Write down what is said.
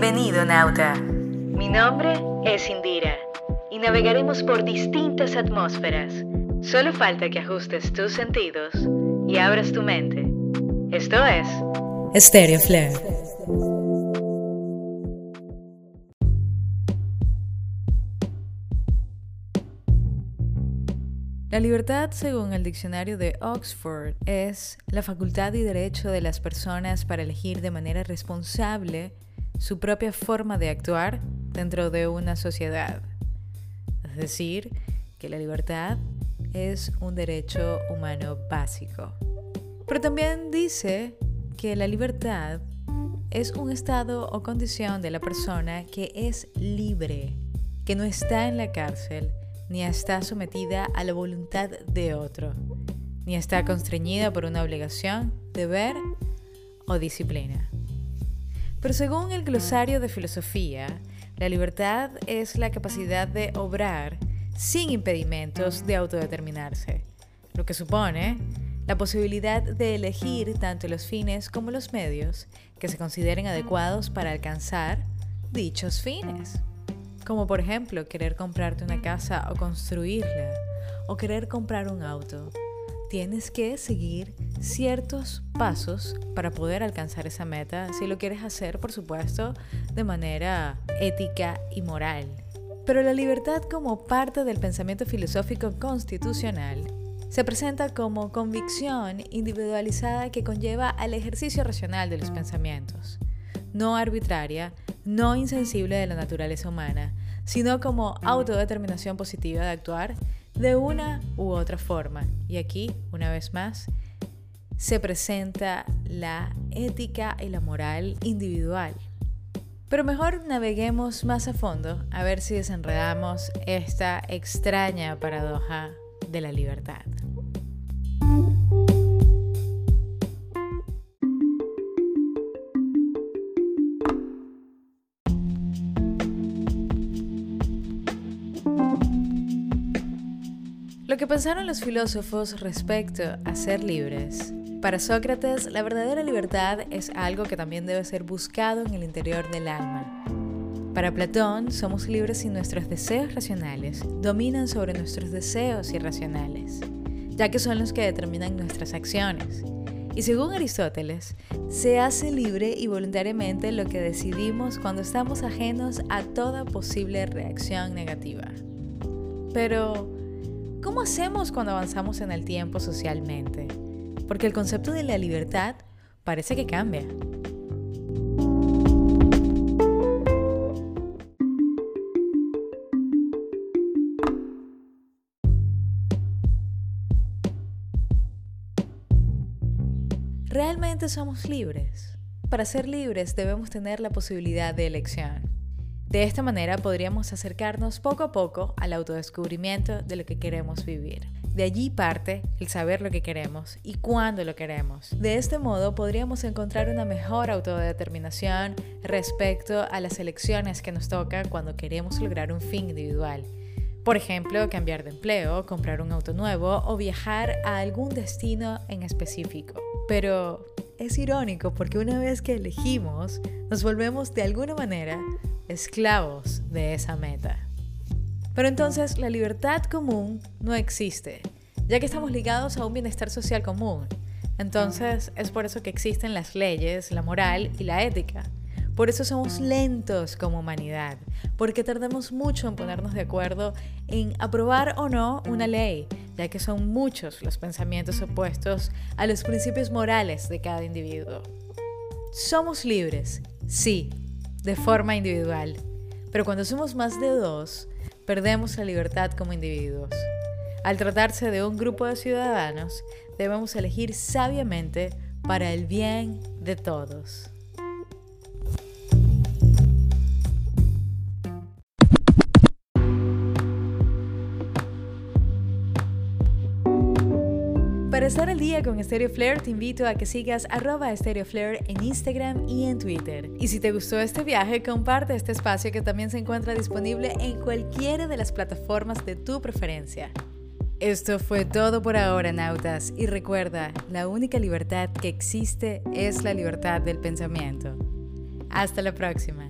Bienvenido, Nauta. Mi nombre es Indira y navegaremos por distintas atmósferas. Solo falta que ajustes tus sentidos y abras tu mente. Esto es Stereo Flare. La libertad, según el diccionario de Oxford, es la facultad y derecho de las personas para elegir de manera responsable su propia forma de actuar dentro de una sociedad. Es decir, que la libertad es un derecho humano básico. Pero también dice que la libertad es un estado o condición de la persona que es libre, que no está en la cárcel, ni está sometida a la voluntad de otro, ni está constreñida por una obligación, deber o disciplina. Pero según el glosario de filosofía, la libertad es la capacidad de obrar sin impedimentos de autodeterminarse, lo que supone la posibilidad de elegir tanto los fines como los medios que se consideren adecuados para alcanzar dichos fines como por ejemplo querer comprarte una casa o construirla, o querer comprar un auto. Tienes que seguir ciertos pasos para poder alcanzar esa meta, si lo quieres hacer, por supuesto, de manera ética y moral. Pero la libertad como parte del pensamiento filosófico constitucional se presenta como convicción individualizada que conlleva al ejercicio racional de los pensamientos, no arbitraria, no insensible de la naturaleza humana, sino como autodeterminación positiva de actuar de una u otra forma. Y aquí, una vez más, se presenta la ética y la moral individual. Pero mejor naveguemos más a fondo a ver si desenredamos esta extraña paradoja de la libertad. Que pensaron los filósofos respecto a ser libres. Para Sócrates, la verdadera libertad es algo que también debe ser buscado en el interior del alma. Para Platón, somos libres si nuestros deseos racionales dominan sobre nuestros deseos irracionales, ya que son los que determinan nuestras acciones. Y según Aristóteles, se hace libre y voluntariamente lo que decidimos cuando estamos ajenos a toda posible reacción negativa. Pero, ¿Cómo hacemos cuando avanzamos en el tiempo socialmente? Porque el concepto de la libertad parece que cambia. ¿Realmente somos libres? Para ser libres debemos tener la posibilidad de elección. De esta manera podríamos acercarnos poco a poco al autodescubrimiento de lo que queremos vivir. De allí parte el saber lo que queremos y cuándo lo queremos. De este modo podríamos encontrar una mejor autodeterminación respecto a las elecciones que nos tocan cuando queremos lograr un fin individual. Por ejemplo, cambiar de empleo, comprar un auto nuevo o viajar a algún destino en específico. Pero es irónico porque una vez que elegimos, nos volvemos de alguna manera esclavos de esa meta. Pero entonces la libertad común no existe, ya que estamos ligados a un bienestar social común. Entonces es por eso que existen las leyes, la moral y la ética. Por eso somos lentos como humanidad, porque tardamos mucho en ponernos de acuerdo en aprobar o no una ley, ya que son muchos los pensamientos opuestos a los principios morales de cada individuo. Somos libres, sí, de forma individual. Pero cuando somos más de dos, perdemos la libertad como individuos. Al tratarse de un grupo de ciudadanos, debemos elegir sabiamente para el bien de todos. Para estar al día con Stereo Flair, te invito a que sigas arroba Stereo Flair en Instagram y en Twitter. Y si te gustó este viaje, comparte este espacio que también se encuentra disponible en cualquiera de las plataformas de tu preferencia. Esto fue todo por ahora, nautas, y recuerda, la única libertad que existe es la libertad del pensamiento. Hasta la próxima.